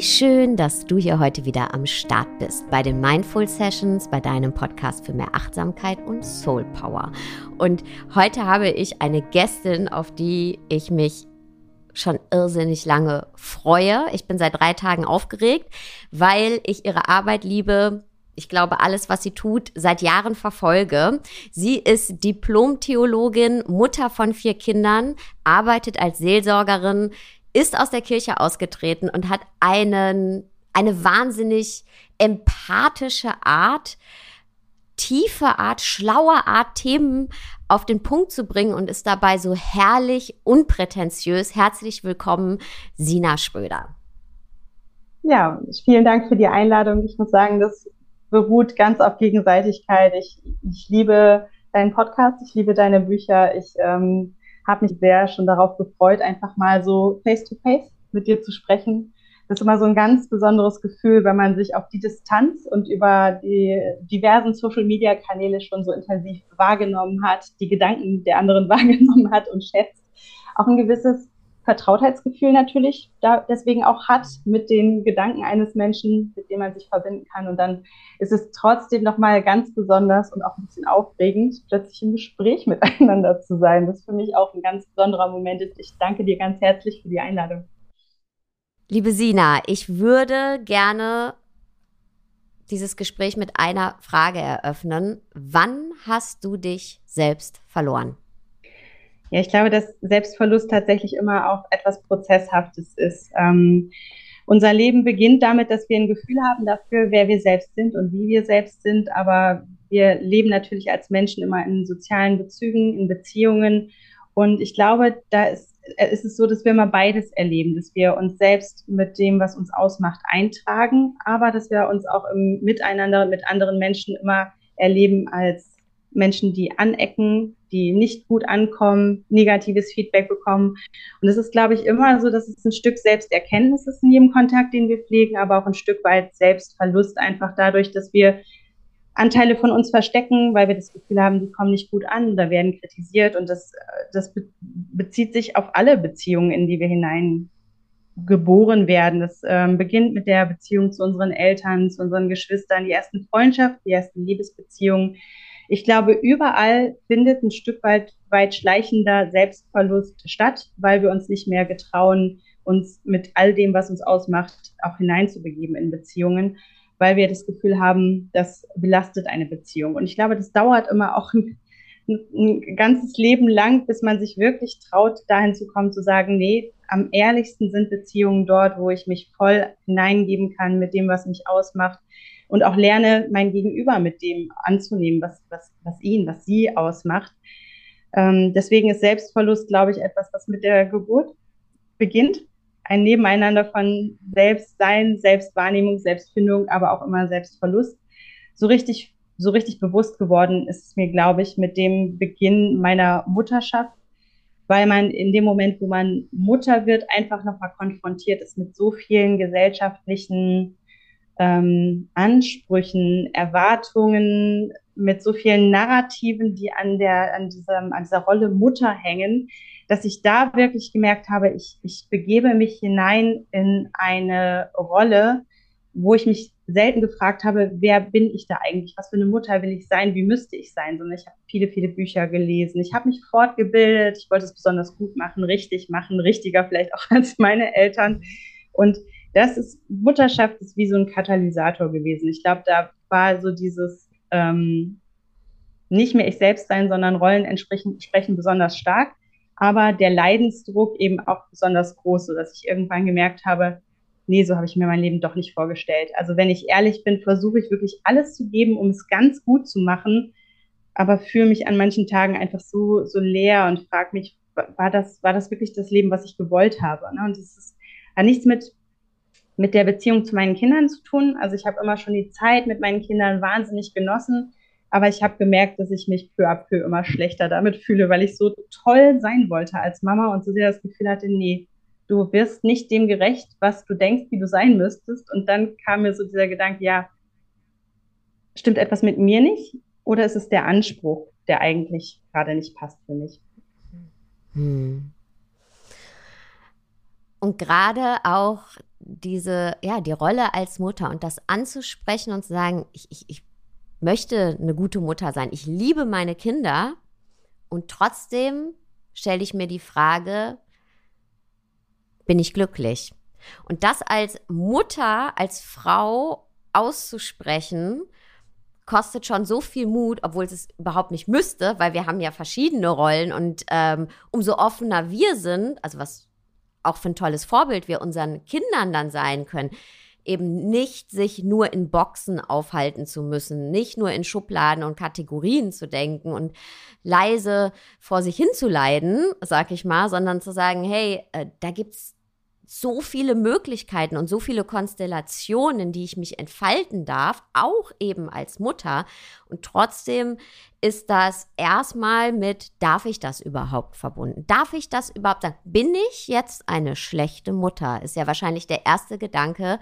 Schön, dass du hier heute wieder am Start bist bei den Mindful Sessions, bei deinem Podcast für mehr Achtsamkeit und Soul Power. Und heute habe ich eine Gästin, auf die ich mich schon irrsinnig lange freue. Ich bin seit drei Tagen aufgeregt, weil ich ihre Arbeit liebe. Ich glaube, alles, was sie tut, seit Jahren verfolge. Sie ist Diplom-Theologin, Mutter von vier Kindern, arbeitet als Seelsorgerin, ist aus der Kirche ausgetreten und hat einen, eine wahnsinnig empathische Art, tiefe Art, schlaue Art, Themen auf den Punkt zu bringen und ist dabei so herrlich unprätentiös. Herzlich willkommen, Sina Schröder. Ja, vielen Dank für die Einladung. Ich muss sagen, das beruht ganz auf Gegenseitigkeit. Ich, ich liebe deinen Podcast, ich liebe deine Bücher. Ich ähm, habe mich sehr schon darauf gefreut, einfach mal so face-to-face -face mit dir zu sprechen. Das ist immer so ein ganz besonderes Gefühl, wenn man sich auf die Distanz und über die diversen Social-Media-Kanäle schon so intensiv wahrgenommen hat, die Gedanken der anderen wahrgenommen hat und schätzt. Auch ein gewisses Vertrautheitsgefühl natürlich da deswegen auch hat mit den Gedanken eines Menschen, mit dem man sich verbinden kann. Und dann ist es trotzdem nochmal ganz besonders und auch ein bisschen aufregend, plötzlich im Gespräch miteinander zu sein. Das ist für mich auch ein ganz besonderer Moment. Ich danke dir ganz herzlich für die Einladung. Liebe Sina, ich würde gerne dieses Gespräch mit einer Frage eröffnen. Wann hast du dich selbst verloren? Ja, ich glaube, dass Selbstverlust tatsächlich immer auch etwas Prozesshaftes ist. Ähm, unser Leben beginnt damit, dass wir ein Gefühl haben dafür, wer wir selbst sind und wie wir selbst sind. Aber wir leben natürlich als Menschen immer in sozialen Bezügen, in Beziehungen. Und ich glaube, da ist, äh, ist es so, dass wir immer beides erleben, dass wir uns selbst mit dem, was uns ausmacht, eintragen, aber dass wir uns auch im Miteinander mit anderen Menschen immer erleben als Menschen, die anecken, die nicht gut ankommen, negatives Feedback bekommen. Und es ist, glaube ich, immer so, dass es ein Stück Selbsterkenntnis ist in jedem Kontakt, den wir pflegen, aber auch ein Stück weit Selbstverlust, einfach dadurch, dass wir Anteile von uns verstecken, weil wir das Gefühl haben, die kommen nicht gut an oder werden kritisiert. Und das, das bezieht sich auf alle Beziehungen, in die wir hinein geboren werden. Das ähm, beginnt mit der Beziehung zu unseren Eltern, zu unseren Geschwistern, die ersten Freundschaften, die ersten Liebesbeziehungen, ich glaube, überall findet ein Stück weit, weit schleichender Selbstverlust statt, weil wir uns nicht mehr getrauen, uns mit all dem, was uns ausmacht, auch hineinzubegeben in Beziehungen, weil wir das Gefühl haben, das belastet eine Beziehung. Und ich glaube, das dauert immer auch ein, ein ganzes Leben lang, bis man sich wirklich traut, dahin zu kommen, zu sagen, nee, am ehrlichsten sind Beziehungen dort, wo ich mich voll hineingeben kann mit dem, was mich ausmacht, und auch lerne, mein Gegenüber mit dem anzunehmen, was, was, was ihn, was sie ausmacht. Ähm, deswegen ist Selbstverlust, glaube ich, etwas, was mit der Geburt beginnt. Ein Nebeneinander von Selbstsein, Selbstwahrnehmung, Selbstfindung, aber auch immer Selbstverlust. So richtig, so richtig bewusst geworden ist es mir, glaube ich, mit dem Beginn meiner Mutterschaft, weil man in dem Moment, wo man Mutter wird, einfach nochmal konfrontiert ist mit so vielen gesellschaftlichen ähm, Ansprüchen, Erwartungen, mit so vielen Narrativen, die an der, an diesem, an dieser Rolle Mutter hängen, dass ich da wirklich gemerkt habe, ich, ich begebe mich hinein in eine Rolle, wo ich mich selten gefragt habe, wer bin ich da eigentlich? Was für eine Mutter will ich sein? Wie müsste ich sein? Sondern ich habe viele, viele Bücher gelesen. Ich habe mich fortgebildet. Ich wollte es besonders gut machen, richtig machen, richtiger vielleicht auch als meine Eltern. Und das ist, Mutterschaft ist wie so ein Katalysator gewesen. Ich glaube, da war so dieses ähm, nicht mehr ich selbst sein, sondern Rollen entsprechen, sprechen besonders stark, aber der Leidensdruck eben auch besonders groß, sodass ich irgendwann gemerkt habe, nee, so habe ich mir mein Leben doch nicht vorgestellt. Also wenn ich ehrlich bin, versuche ich wirklich alles zu geben, um es ganz gut zu machen, aber fühle mich an manchen Tagen einfach so, so leer und frage mich, war das, war das wirklich das Leben, was ich gewollt habe? Ne? Und ist, hat nichts mit mit der Beziehung zu meinen Kindern zu tun. Also ich habe immer schon die Zeit mit meinen Kindern wahnsinnig genossen, aber ich habe gemerkt, dass ich mich peu à peu immer schlechter damit fühle, weil ich so toll sein wollte als Mama und so sehr das Gefühl hatte, nee, du wirst nicht dem gerecht, was du denkst, wie du sein müsstest. Und dann kam mir so dieser Gedanke, ja, stimmt etwas mit mir nicht? Oder ist es der Anspruch, der eigentlich gerade nicht passt für mich? Hm. Und gerade auch diese, ja, die Rolle als Mutter und das anzusprechen und zu sagen, ich, ich, ich möchte eine gute Mutter sein. Ich liebe meine Kinder und trotzdem stelle ich mir die Frage, bin ich glücklich? Und das als Mutter, als Frau auszusprechen, kostet schon so viel Mut, obwohl es überhaupt nicht müsste, weil wir haben ja verschiedene Rollen und ähm, umso offener wir sind, also was auch für ein tolles Vorbild wir unseren Kindern dann sein können, eben nicht sich nur in Boxen aufhalten zu müssen, nicht nur in Schubladen und Kategorien zu denken und leise vor sich hin zu leiden, sag ich mal, sondern zu sagen, hey, äh, da gibt's so viele Möglichkeiten und so viele Konstellationen, die ich mich entfalten darf, auch eben als Mutter. Und trotzdem ist das erstmal mit, darf ich das überhaupt verbunden? Darf ich das überhaupt sagen? Bin ich jetzt eine schlechte Mutter? Ist ja wahrscheinlich der erste Gedanke,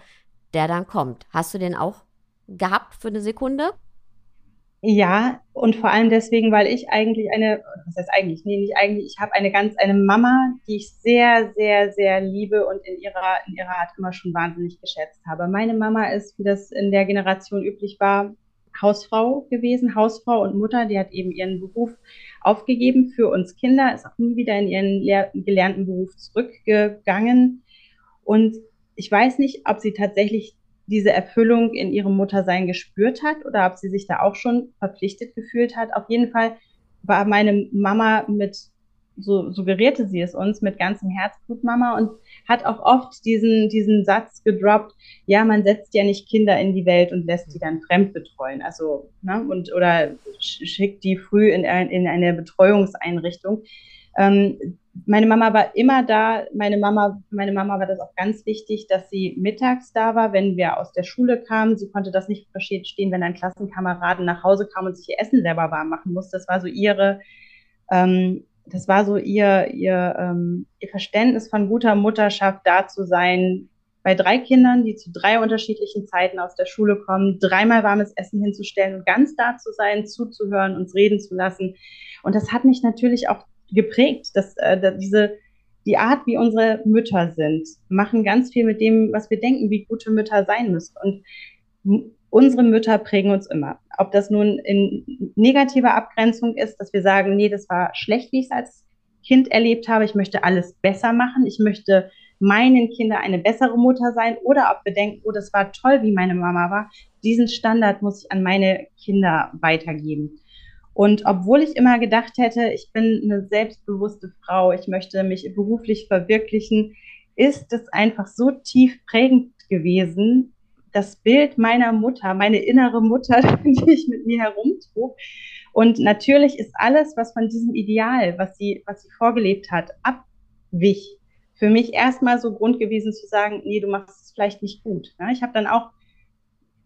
der dann kommt. Hast du den auch gehabt für eine Sekunde? Ja, und vor allem deswegen, weil ich eigentlich eine, was heißt eigentlich, nee, nicht eigentlich, ich habe eine ganz, eine Mama, die ich sehr, sehr, sehr liebe und in ihrer, in ihrer Art immer schon wahnsinnig geschätzt habe. Meine Mama ist, wie das in der Generation üblich war, Hausfrau gewesen, Hausfrau und Mutter, die hat eben ihren Beruf aufgegeben für uns Kinder, ist auch nie wieder in ihren gelernten Beruf zurückgegangen. Und ich weiß nicht, ob sie tatsächlich diese Erfüllung in ihrem Muttersein gespürt hat oder ob sie sich da auch schon verpflichtet gefühlt hat. Auf jeden Fall war meine Mama mit, so suggerierte sie es uns, mit ganzem Herzblut Mama und hat auch oft diesen, diesen Satz gedroppt, ja, man setzt ja nicht Kinder in die Welt und lässt die dann fremd betreuen. Also, ne, und, oder schickt die früh in, in eine Betreuungseinrichtung. Ähm, meine Mama war immer da. Meine Mama, meine Mama war das auch ganz wichtig, dass sie mittags da war, wenn wir aus der Schule kamen. Sie konnte das nicht verstehen, wenn ein Klassenkameraden nach Hause kam und sich ihr Essen selber warm machen musste. Das war so ihre, ähm, das war so ihr, ihr, ähm, ihr Verständnis von guter Mutterschaft, da zu sein, bei drei Kindern, die zu drei unterschiedlichen Zeiten aus der Schule kommen, dreimal warmes Essen hinzustellen und ganz da zu sein, zuzuhören, uns reden zu lassen. Und das hat mich natürlich auch geprägt. Dass, äh, diese, die Art, wie unsere Mütter sind, machen ganz viel mit dem, was wir denken, wie gute Mütter sein müssen. Und unsere Mütter prägen uns immer. Ob das nun in negativer Abgrenzung ist, dass wir sagen, nee, das war schlecht, wie ich es als Kind erlebt habe, ich möchte alles besser machen, ich möchte meinen Kindern eine bessere Mutter sein oder ob wir denken, oh, das war toll, wie meine Mama war, diesen Standard muss ich an meine Kinder weitergeben. Und obwohl ich immer gedacht hätte, ich bin eine selbstbewusste Frau, ich möchte mich beruflich verwirklichen, ist es einfach so tief prägend gewesen, das Bild meiner Mutter, meine innere Mutter, die ich mit mir herumtrug. Und natürlich ist alles, was von diesem Ideal, was sie, was sie vorgelebt hat, abwich, für mich erstmal so Grund gewesen zu sagen, nee, du machst es vielleicht nicht gut. Ich habe dann auch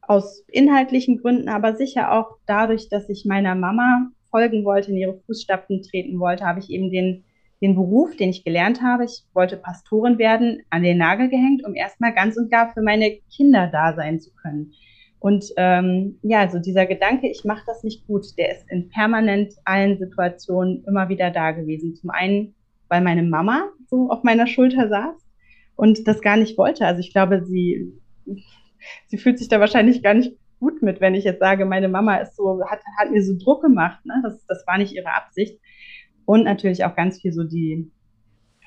aus inhaltlichen Gründen, aber sicher auch dadurch, dass ich meiner Mama folgen wollte, in ihre Fußstapfen treten wollte, habe ich eben den, den Beruf, den ich gelernt habe, ich wollte Pastorin werden, an den Nagel gehängt, um erstmal ganz und gar für meine Kinder da sein zu können. Und ähm, ja, also dieser Gedanke, ich mache das nicht gut, der ist in permanent allen Situationen immer wieder da gewesen. Zum einen, weil meine Mama so auf meiner Schulter saß und das gar nicht wollte. Also ich glaube, sie sie fühlt sich da wahrscheinlich gar nicht gut mit, wenn ich jetzt sage, meine Mama ist so, hat, hat mir so Druck gemacht. Ne? Das, das war nicht ihre Absicht. Und natürlich auch ganz viel so die,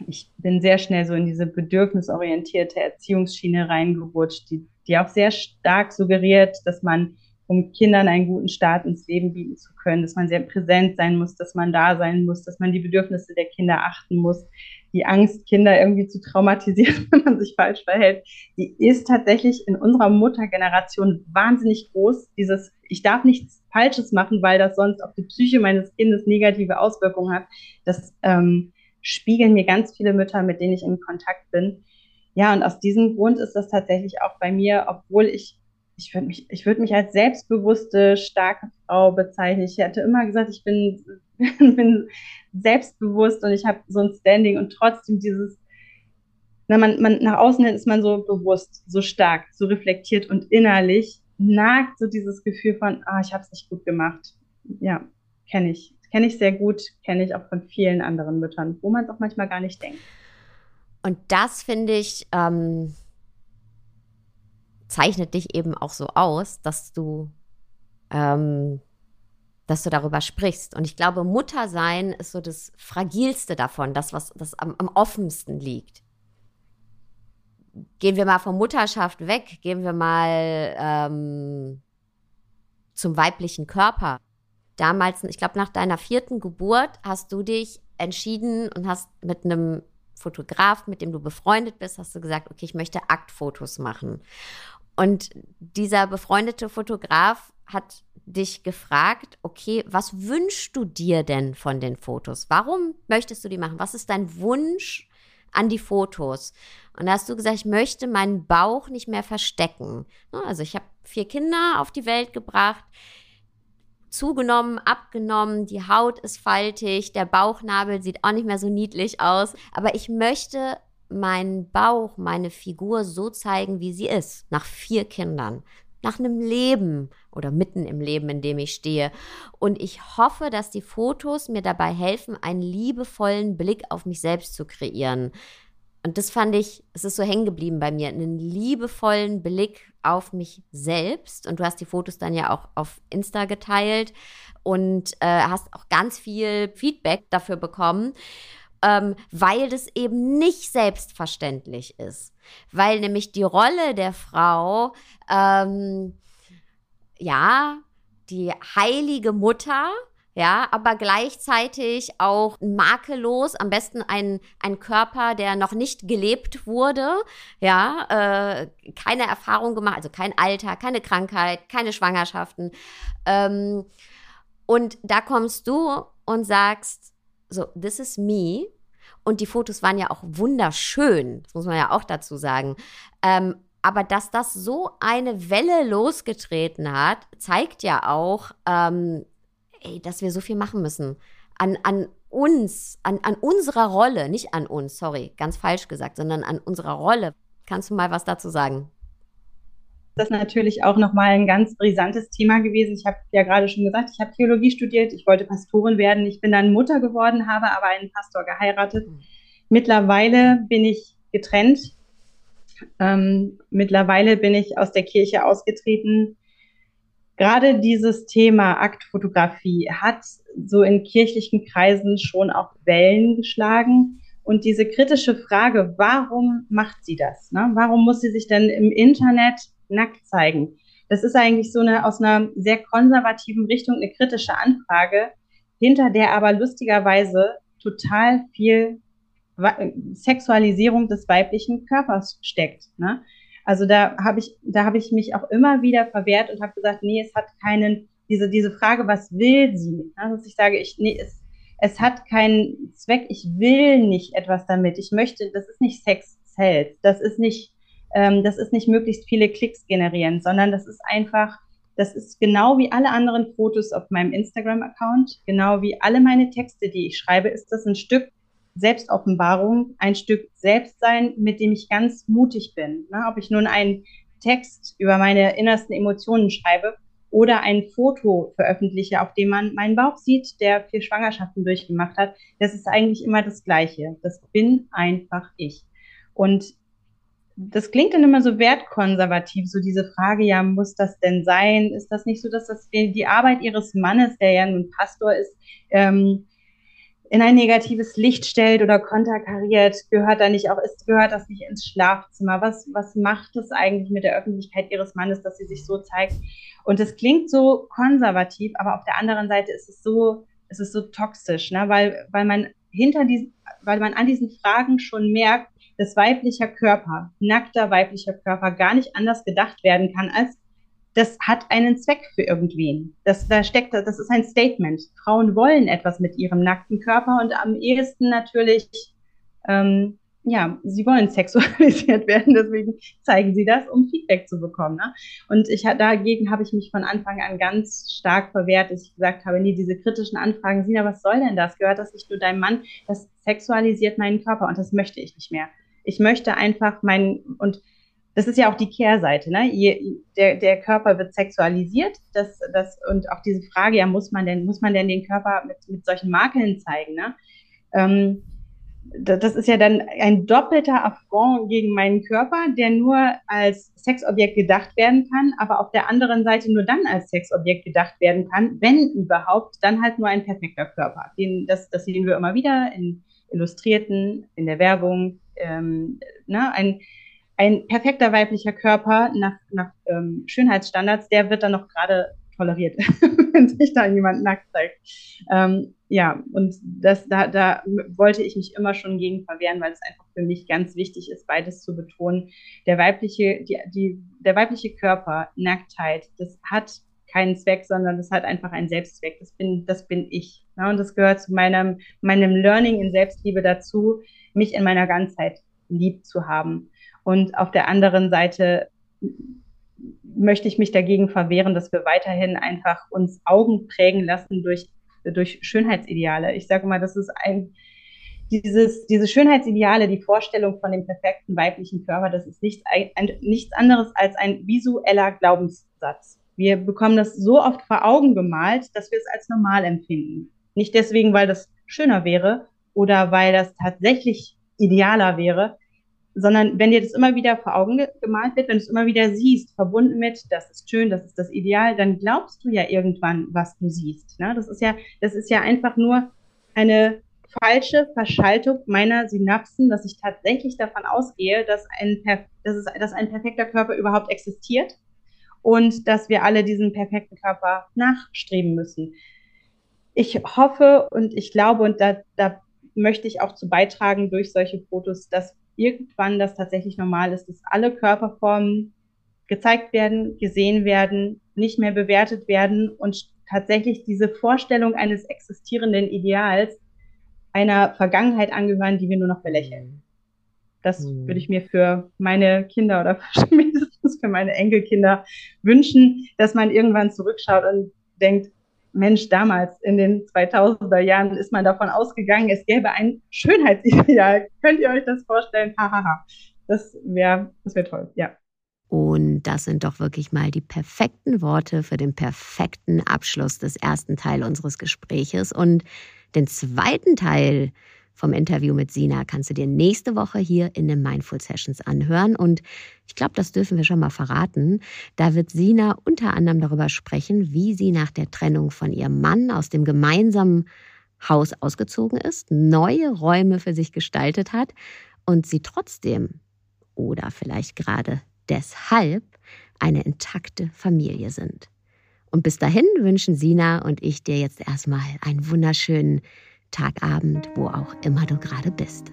ich bin sehr schnell so in diese bedürfnisorientierte Erziehungsschiene reingerutscht, die, die auch sehr stark suggeriert, dass man, um Kindern einen guten Start ins Leben bieten zu können, dass man sehr präsent sein muss, dass man da sein muss, dass man die Bedürfnisse der Kinder achten muss, die Angst, Kinder irgendwie zu traumatisieren, wenn man sich falsch verhält, die ist tatsächlich in unserer Muttergeneration wahnsinnig groß. Dieses, ich darf nichts Falsches machen, weil das sonst auf die Psyche meines Kindes negative Auswirkungen hat. Das ähm, spiegeln mir ganz viele Mütter, mit denen ich in Kontakt bin. Ja, und aus diesem Grund ist das tatsächlich auch bei mir, obwohl ich ich würde mich, ich würde mich als selbstbewusste, starke Frau bezeichnen. Ich hätte immer gesagt, ich bin, bin selbstbewusst und ich habe so ein Standing und trotzdem dieses, na, man, man, nach außen ist man so bewusst, so stark, so reflektiert und innerlich nagt so dieses Gefühl von, ah, ich habe es nicht gut gemacht. Ja, kenne ich. Kenne ich sehr gut, kenne ich auch von vielen anderen Müttern, wo man es auch manchmal gar nicht denkt. Und das finde ich, ähm, zeichnet dich eben auch so aus, dass du, ähm, dass du darüber sprichst. Und ich glaube, Muttersein ist so das Fragilste davon, das, was das am, am offensten liegt. Gehen wir mal von Mutterschaft weg, gehen wir mal ähm, zum weiblichen Körper. Damals, ich glaube, nach deiner vierten Geburt hast du dich entschieden und hast mit einem Fotograf, mit dem du befreundet bist, hast du gesagt, okay, ich möchte Aktfotos machen. Und dieser befreundete Fotograf hat dich gefragt, okay, was wünschst du dir denn von den Fotos? Warum möchtest du die machen? Was ist dein Wunsch an die Fotos? Und da hast du gesagt, ich möchte meinen Bauch nicht mehr verstecken. Also ich habe vier Kinder auf die Welt gebracht, zugenommen, abgenommen, die Haut ist faltig, der Bauchnabel sieht auch nicht mehr so niedlich aus, aber ich möchte meinen Bauch, meine Figur so zeigen, wie sie ist, nach vier Kindern, nach einem Leben oder mitten im Leben, in dem ich stehe. Und ich hoffe, dass die Fotos mir dabei helfen, einen liebevollen Blick auf mich selbst zu kreieren. Und das fand ich, es ist so hängen geblieben bei mir, einen liebevollen Blick auf mich selbst. Und du hast die Fotos dann ja auch auf Insta geteilt und äh, hast auch ganz viel Feedback dafür bekommen ähm, weil das eben nicht selbstverständlich ist. Weil nämlich die Rolle der Frau, ähm, ja, die heilige Mutter, ja, aber gleichzeitig auch makellos, am besten ein, ein Körper, der noch nicht gelebt wurde, ja, äh, keine Erfahrung gemacht, also kein Alter, keine Krankheit, keine Schwangerschaften. Ähm, und da kommst du und sagst, so, this is me. Und die Fotos waren ja auch wunderschön, das muss man ja auch dazu sagen. Ähm, aber dass das so eine Welle losgetreten hat, zeigt ja auch, ähm, ey, dass wir so viel machen müssen. An, an uns, an, an unserer Rolle, nicht an uns, sorry, ganz falsch gesagt, sondern an unserer Rolle. Kannst du mal was dazu sagen? Das ist natürlich auch nochmal ein ganz brisantes Thema gewesen. Ich habe ja gerade schon gesagt, ich habe Theologie studiert, ich wollte Pastorin werden. Ich bin dann Mutter geworden, habe aber einen Pastor geheiratet. Mhm. Mittlerweile bin ich getrennt. Ähm, mittlerweile bin ich aus der Kirche ausgetreten. Gerade dieses Thema Aktfotografie hat so in kirchlichen Kreisen schon auch Wellen geschlagen. Und diese kritische Frage, warum macht sie das? Ne? Warum muss sie sich denn im Internet nackt zeigen. Das ist eigentlich so eine aus einer sehr konservativen Richtung eine kritische Anfrage, hinter der aber lustigerweise total viel Sexualisierung des weiblichen Körpers steckt. Ne? Also da habe ich, da habe ich mich auch immer wieder verwehrt und habe gesagt, nee, es hat keinen, diese, diese Frage, was will sie? Dass ich sage, ich, nee, es, es hat keinen Zweck, ich will nicht etwas damit. Ich möchte, das ist nicht Sex Sales, das ist nicht ähm, das ist nicht möglichst viele Klicks generieren, sondern das ist einfach, das ist genau wie alle anderen Fotos auf meinem Instagram-Account, genau wie alle meine Texte, die ich schreibe, ist das ein Stück Selbstoffenbarung, ein Stück Selbstsein, mit dem ich ganz mutig bin. Ne? Ob ich nun einen Text über meine innersten Emotionen schreibe oder ein Foto veröffentliche, auf dem man meinen Bauch sieht, der vier Schwangerschaften durchgemacht hat, das ist eigentlich immer das Gleiche. Das bin einfach ich. Und das klingt dann immer so wertkonservativ, so diese Frage, ja, muss das denn sein? Ist das nicht so, dass das die Arbeit ihres Mannes, der ja nun Pastor ist, ähm, in ein negatives Licht stellt oder konterkariert? Gehört da nicht auch, ist, gehört das nicht ins Schlafzimmer? Was, was macht es eigentlich mit der Öffentlichkeit ihres Mannes, dass sie sich so zeigt? Und es klingt so konservativ, aber auf der anderen Seite ist es so, es so toxisch, ne? weil, weil man hinter diesen, weil man an diesen Fragen schon merkt, dass weiblicher Körper, nackter weiblicher Körper gar nicht anders gedacht werden kann als das hat einen Zweck für irgendwen. Das, da steckt, das ist ein Statement. Frauen wollen etwas mit ihrem nackten Körper und am ehesten natürlich, ähm, ja, sie wollen sexualisiert werden, deswegen zeigen sie das, um Feedback zu bekommen. Ne? Und ich dagegen habe ich mich von Anfang an ganz stark verwehrt, dass ich gesagt habe, nee, diese kritischen Anfragen, Sina, was soll denn das? Gehört das nicht nur deinem Mann? Das sexualisiert meinen Körper und das möchte ich nicht mehr. Ich möchte einfach meinen, und das ist ja auch die Kehrseite, ne? Je, der, der Körper wird sexualisiert, das, das, und auch diese Frage, ja, muss man denn, muss man denn den Körper mit, mit solchen Makeln zeigen, ne? Ähm, das ist ja dann ein doppelter Affront gegen meinen Körper, der nur als Sexobjekt gedacht werden kann, aber auf der anderen Seite nur dann als Sexobjekt gedacht werden kann, wenn überhaupt, dann halt nur ein perfekter Körper. Den, das, das sehen wir immer wieder in Illustrierten, in der Werbung. Ähm, ne? ein, ein perfekter weiblicher Körper nach, nach ähm, Schönheitsstandards, der wird dann noch gerade toleriert, wenn sich da jemand nackt zeigt. Ähm, ja, und das, da, da wollte ich mich immer schon gegen verwehren, weil es einfach für mich ganz wichtig ist, beides zu betonen. Der weibliche, die, die, der weibliche Körper, Nacktheit, das hat keinen Zweck, sondern das hat einfach einen Selbstzweck. Das bin, das bin ich. Ja, und das gehört zu meinem, meinem Learning in Selbstliebe dazu, mich in meiner Ganzheit lieb zu haben. Und auf der anderen Seite möchte ich mich dagegen verwehren, dass wir weiterhin einfach uns Augen prägen lassen durch, durch Schönheitsideale. Ich sage mal, das ist ein, dieses, diese Schönheitsideale, die Vorstellung von dem perfekten weiblichen Körper, das ist nicht ein, ein, nichts anderes als ein visueller Glaubenssatz. Wir bekommen das so oft vor Augen gemalt, dass wir es als normal empfinden. Nicht deswegen, weil das schöner wäre oder weil das tatsächlich idealer wäre, sondern wenn dir das immer wieder vor Augen gemalt wird, wenn du es immer wieder siehst, verbunden mit, das ist schön, das ist das Ideal, dann glaubst du ja irgendwann, was du siehst. Ne? Das ist ja, das ist ja einfach nur eine falsche Verschaltung meiner Synapsen, dass ich tatsächlich davon ausgehe, dass ein, dass, es, dass ein perfekter Körper überhaupt existiert und dass wir alle diesen perfekten Körper nachstreben müssen. Ich hoffe und ich glaube, und da, da möchte ich auch zu beitragen durch solche Fotos, dass irgendwann das tatsächlich normal ist, dass alle Körperformen gezeigt werden, gesehen werden, nicht mehr bewertet werden und tatsächlich diese Vorstellung eines existierenden Ideals einer Vergangenheit angehören, die wir nur noch belächeln. Das mhm. würde ich mir für meine Kinder oder mindestens für meine Enkelkinder wünschen, dass man irgendwann zurückschaut und denkt, Mensch, damals in den 2000er Jahren ist man davon ausgegangen, es gäbe ein Schönheitsideal. Könnt ihr euch das vorstellen? Hahaha. das wäre das wär toll, ja. Und das sind doch wirklich mal die perfekten Worte für den perfekten Abschluss des ersten Teils unseres Gespräches. Und den zweiten Teil vom Interview mit Sina kannst du dir nächste Woche hier in den Mindful Sessions anhören. Und ich glaube, das dürfen wir schon mal verraten. Da wird Sina unter anderem darüber sprechen, wie sie nach der Trennung von ihrem Mann aus dem gemeinsamen Haus ausgezogen ist, neue Räume für sich gestaltet hat und sie trotzdem oder vielleicht gerade deshalb eine intakte Familie sind. Und bis dahin wünschen Sina und ich dir jetzt erstmal einen wunderschönen Tagabend, wo auch immer du gerade bist.